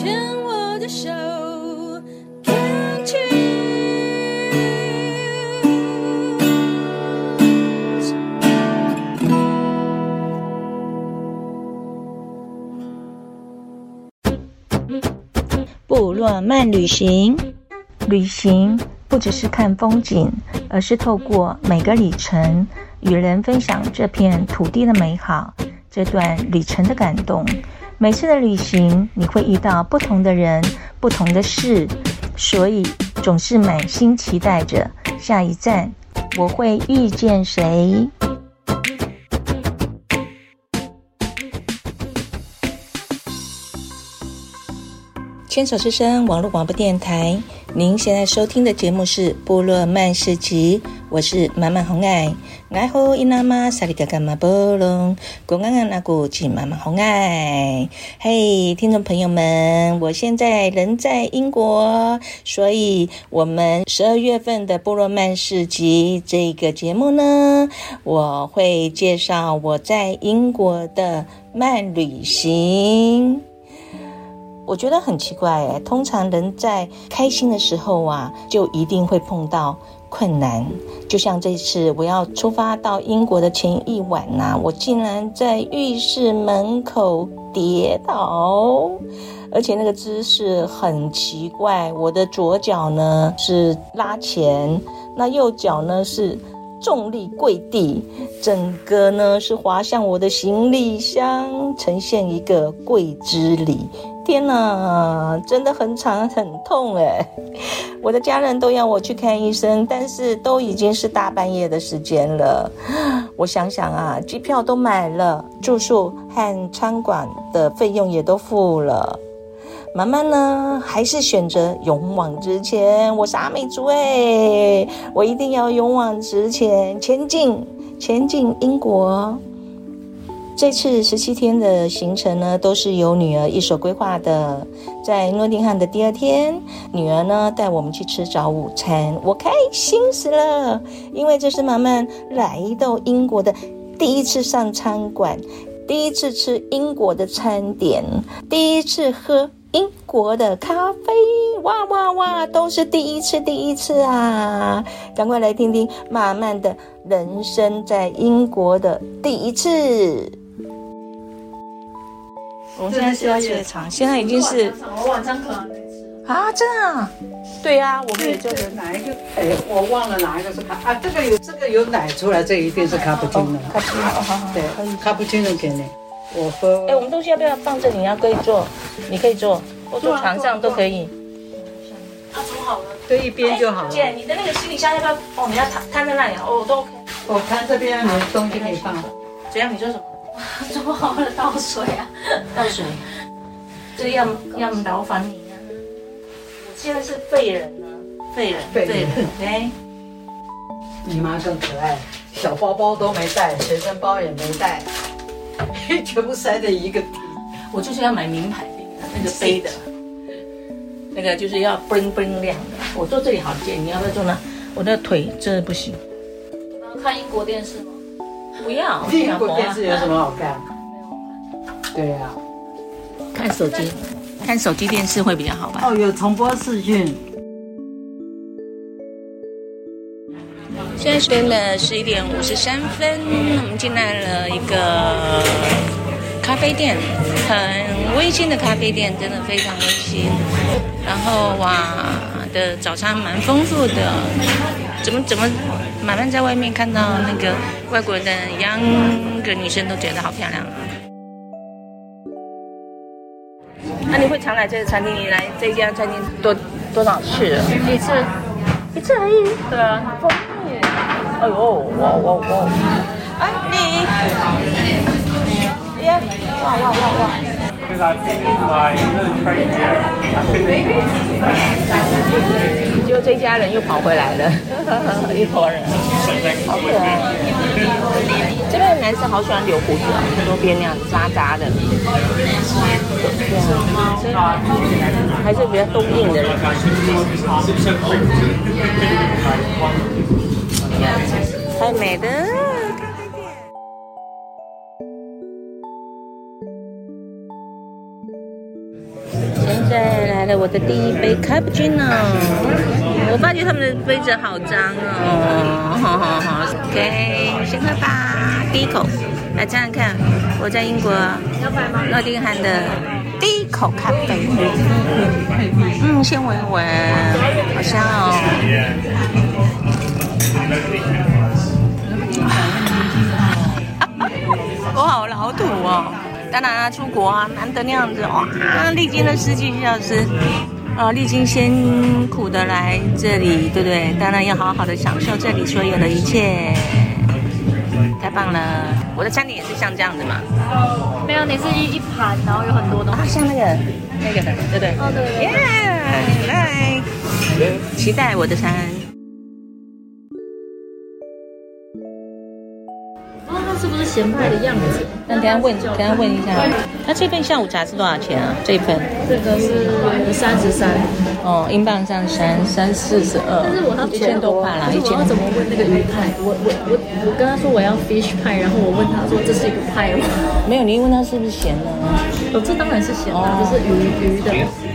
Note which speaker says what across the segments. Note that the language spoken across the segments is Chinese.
Speaker 1: 牵我的手，Can't choose 部落漫旅行，旅行不只是看风景，而是透过每个里程，与人分享这片土地的美好，这段旅程的感动。每次的旅行，你会遇到不同的人，不同的事，所以总是满心期待着下一站，我会遇见谁？牵手之声网络广播电台，您现在收听的节目是《部落漫市集》，我是满满红爱。爱好伊那玛萨里嘎嘎马波隆，公安安那古吉妈妈红爱。嘿，听众朋友们，我现在人在英国，所以我们十二月份的《波罗曼市集》这个节目呢，我会介绍我在英国的慢旅行。我觉得很奇怪诶，通常人在开心的时候啊，就一定会碰到困难。就像这次我要出发到英国的前一晚呐、我竟然在浴室门口跌倒，而且那个姿势很奇怪。我的左脚呢是拉前，那右脚呢是重力跪地，整个呢是滑向我的行李箱，呈现一个跪姿礼。天呐，真的很惨很痛哎！我的家人都要我去看医生，但是都已经是大半夜的时间了。我想想啊，机票都买了，住宿和餐馆的费用也都付了。妈妈呢，还是选择勇往直前。我是阿美族哎，我一定要勇往直前，前进，前进英国。这次十七天的行程呢，都是由女儿一手规划的。在诺丁汉的第二天，女儿呢带我们去吃早午餐，我开心死了，因为这是马曼来到英国的第一次上餐馆，第一次吃英国的餐点，第一次喝英国的咖啡，哇哇哇，都是第一次，第一次啊！赶快来听听马曼的人生在英国的第一次。我们现在是要去的场，现在已经是
Speaker 2: 我晚上可能没吃
Speaker 1: 啊，这样啊？对呀、啊，我们也就是
Speaker 2: 哪一个？哎，我忘了哪一个是咖啊？这个有这个有奶出来，这一定是卡布奇诺。卡布奇诺，好好。对，卡布奇诺给你，我喝。
Speaker 1: 哎，我们东西要不要放这里？你要可以坐，你可以坐，或坐床上都可以。
Speaker 2: 他煮好了，对一边就好了。
Speaker 1: 姐，你的那个行李箱要不要？哦，你要摊摊在那里哦，都 OK。
Speaker 2: 我看这边没东西可以放。
Speaker 1: 怎样？你说什么？
Speaker 2: 煮好了倒水啊，
Speaker 1: 倒水，这要要劳烦你啊！我现在是废人呢，废人，废人，哎，
Speaker 2: 你妈更可爱，小包包都没带，随身包也没带，全部塞在一个地。
Speaker 1: 我就是要买名牌的那个背的，那个就是要 bling bling 亮的。我坐这里好见，你要不要坐那？我的腿真的不行。
Speaker 2: 你要看英国电视吗？
Speaker 1: 不要，
Speaker 2: 英国电视有什么好看？对呀、啊，
Speaker 1: 看手机，看手机电视会比较好吧？
Speaker 2: 哦，有重播视讯。
Speaker 1: 现在是了十一点五十三分，我们进来了一个咖啡店，很温馨的咖啡店，真的非常温馨。然后哇，的早餐蛮丰富的，怎么怎么？马上在外面看到那个外国的洋的女生都觉得好漂亮啊！那你会常来这个餐厅？你来这家餐厅多多少次了？
Speaker 2: 一次，
Speaker 1: 一次而已。
Speaker 2: 对啊，丰富。
Speaker 1: 哎呦，哇哇哇！哎你，耶！哇哇哇哇！就这家人又跑回来了，一伙人，好可爱。这边的男生好喜欢留胡子啊，多边那样渣渣的。对啊，还是比较东印的人。太美的。现在来了我的第一杯 cappuccino，我发觉他们的杯子好脏哦，，OK，先喝吧，第一口，来尝尝看，我在英国诺丁汉的第一口咖啡，嗯，先闻一闻，好香哦，我好老土哦。当然啊，出国啊，难得那样子哇，历经了十几个小时，啊，历经辛苦的来这里，对不对？当然要好好的享受这里所有的一切，太棒了！我的餐点也是像这样子嘛？
Speaker 3: 没有，你是一一盘，然后有很多东西，
Speaker 1: 啊、像那个那个的，对不对？
Speaker 3: 哦，对对。
Speaker 1: 耶，来，期待我的餐。
Speaker 3: 是不是咸派的样子？
Speaker 1: 那等下问，等下问一下，他这份下午茶是多少钱啊？这一份？
Speaker 3: 这个是三十三，
Speaker 1: 哦，英镑上三三四十二，
Speaker 3: 但是我要
Speaker 1: 一千多块啦，一千。
Speaker 3: 我要怎么问那个鱼派？我我我我跟他说我要 fish 派，然后我问他说这是一个派吗？
Speaker 1: 没有，你问他是不是咸的？
Speaker 3: 哦，这当然是咸的，这是鱼鱼的。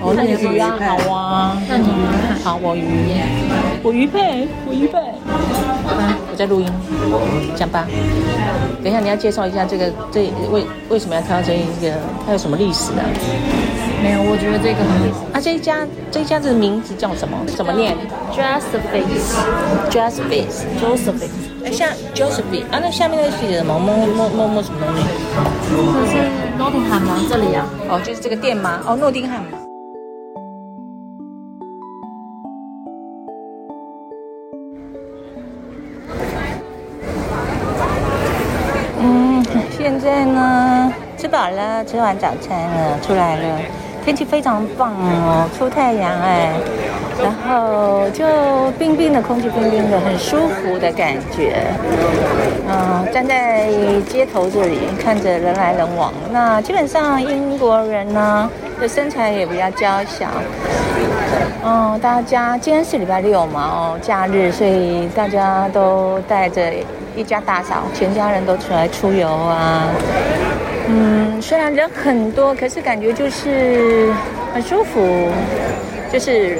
Speaker 1: 哦，那你是鱼啊？好啊，
Speaker 3: 那你鱼派？
Speaker 1: 好，我鱼，我鱼配，我鱼配。我在录音，讲吧。等一下，你要介绍一下这个，这为为什么要挑这一个？它有什么历史啊？
Speaker 3: 没有，我觉得这个很。
Speaker 1: 啊，这一家这一家的名字叫什么？怎么念
Speaker 3: ？Josephine，Josephine，Josephine。
Speaker 1: 哎，像 Josephine 啊，那下面那个写什么？摸摸摸摸什么东西？
Speaker 3: 这是诺丁汉吗？这里啊？
Speaker 1: 哦，就是这个店吗？哦，诺丁汉。吃饱了，吃完早餐了，出来了，天气非常棒哦，出太阳哎，然后就冰冰的空气，冰冰的，很舒服的感觉。嗯，站在街头这里，看着人来人往。那基本上英国人呢，的身材也比较娇小。嗯，大家今天是礼拜六嘛，哦，假日，所以大家都带着。一家大小，全家人都出来出游啊。嗯，虽然人很多，可是感觉就是很舒服，就是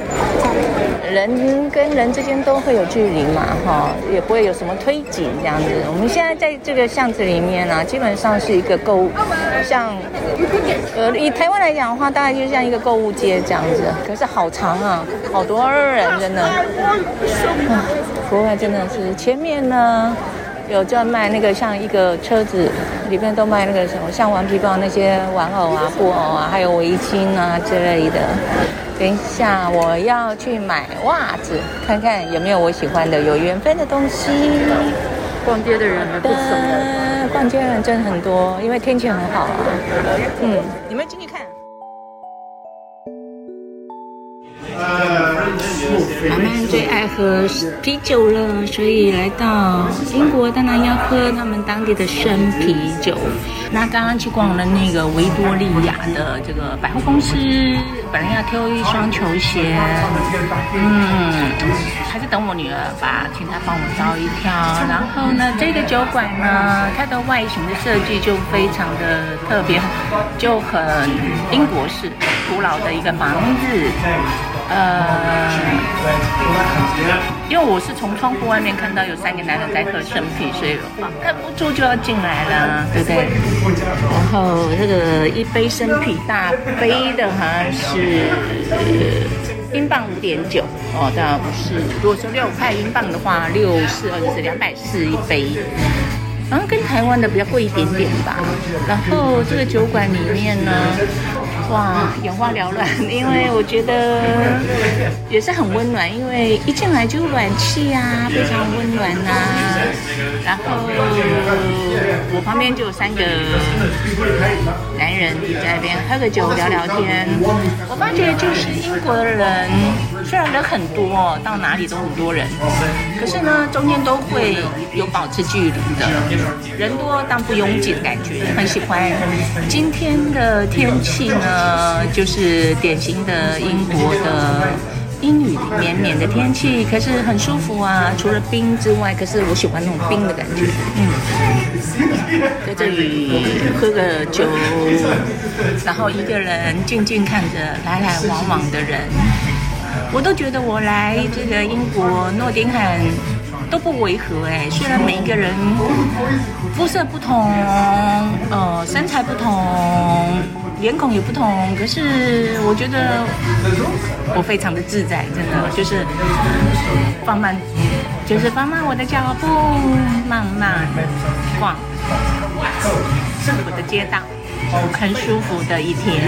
Speaker 1: 人跟人之间都会有距离嘛，哈，也不会有什么推挤这样子。我们现在在这个巷子里面呢、基本上是一个购物，像呃以台湾来讲的话，大概就像一个购物街这样子。可是好长啊，好多人真的。啊，国外真的是前面呢。有在卖那个像一个车子里面都卖那个什么像顽皮豹那些玩偶啊、布偶啊，还有围巾啊之类的。等一下我要去买袜子，看看有没有我喜欢的、有缘分的东西。
Speaker 3: 逛街的人不少，
Speaker 1: 逛街的人真的很多，因为天气很好啊。嗯，你们进去看。妈妈最爱喝啤酒了，所以来到英国当然要喝他们当地的生啤酒。那刚刚去逛了那个维多利亚的这个百货公司，本来要挑一双球鞋，嗯，还是等我女儿吧，请她帮我挑一挑。然后呢，这个酒馆呢，它的外形的设计就非常的特别，就很英国式、古老的一个房子。呃，因为我是从窗户外面看到有三个男人在喝生啤，所以看不住就要进来了，对不对？然后这个一杯生啤大杯的好像是英镑五点九哦，当然不是。如果说六块英镑的话，六四二就是两百四一杯，然后跟台湾的比较贵一点点吧。然后这个酒馆里面呢。哇，眼花缭乱，因为我觉得也是很温暖，因为一进来就有暖气啊，非常温暖呐、然后我旁边就有三个男人在那边喝个酒聊聊天。我发觉就是英国的人，虽然人很多，到哪里都很多人，可是呢，中间都会有保持距离的。人多但不拥挤的感觉，很喜欢。今天的天气呢？呃，就是典型的英国的阴雨绵绵的天气，可是很舒服啊。除了冰之外，可是我喜欢那种冰的感觉。嗯，在这里喝个酒，然后一个人静静看着来来往往的人，我都觉得我来这个英国诺丁汉都不违和哎。虽然每一个人肤色不同，呃，身材不同。脸孔也不同，可是我觉得我非常的自在，真的就是放慢，就是放慢我的脚步，慢慢逛我的街道，很舒服的一天。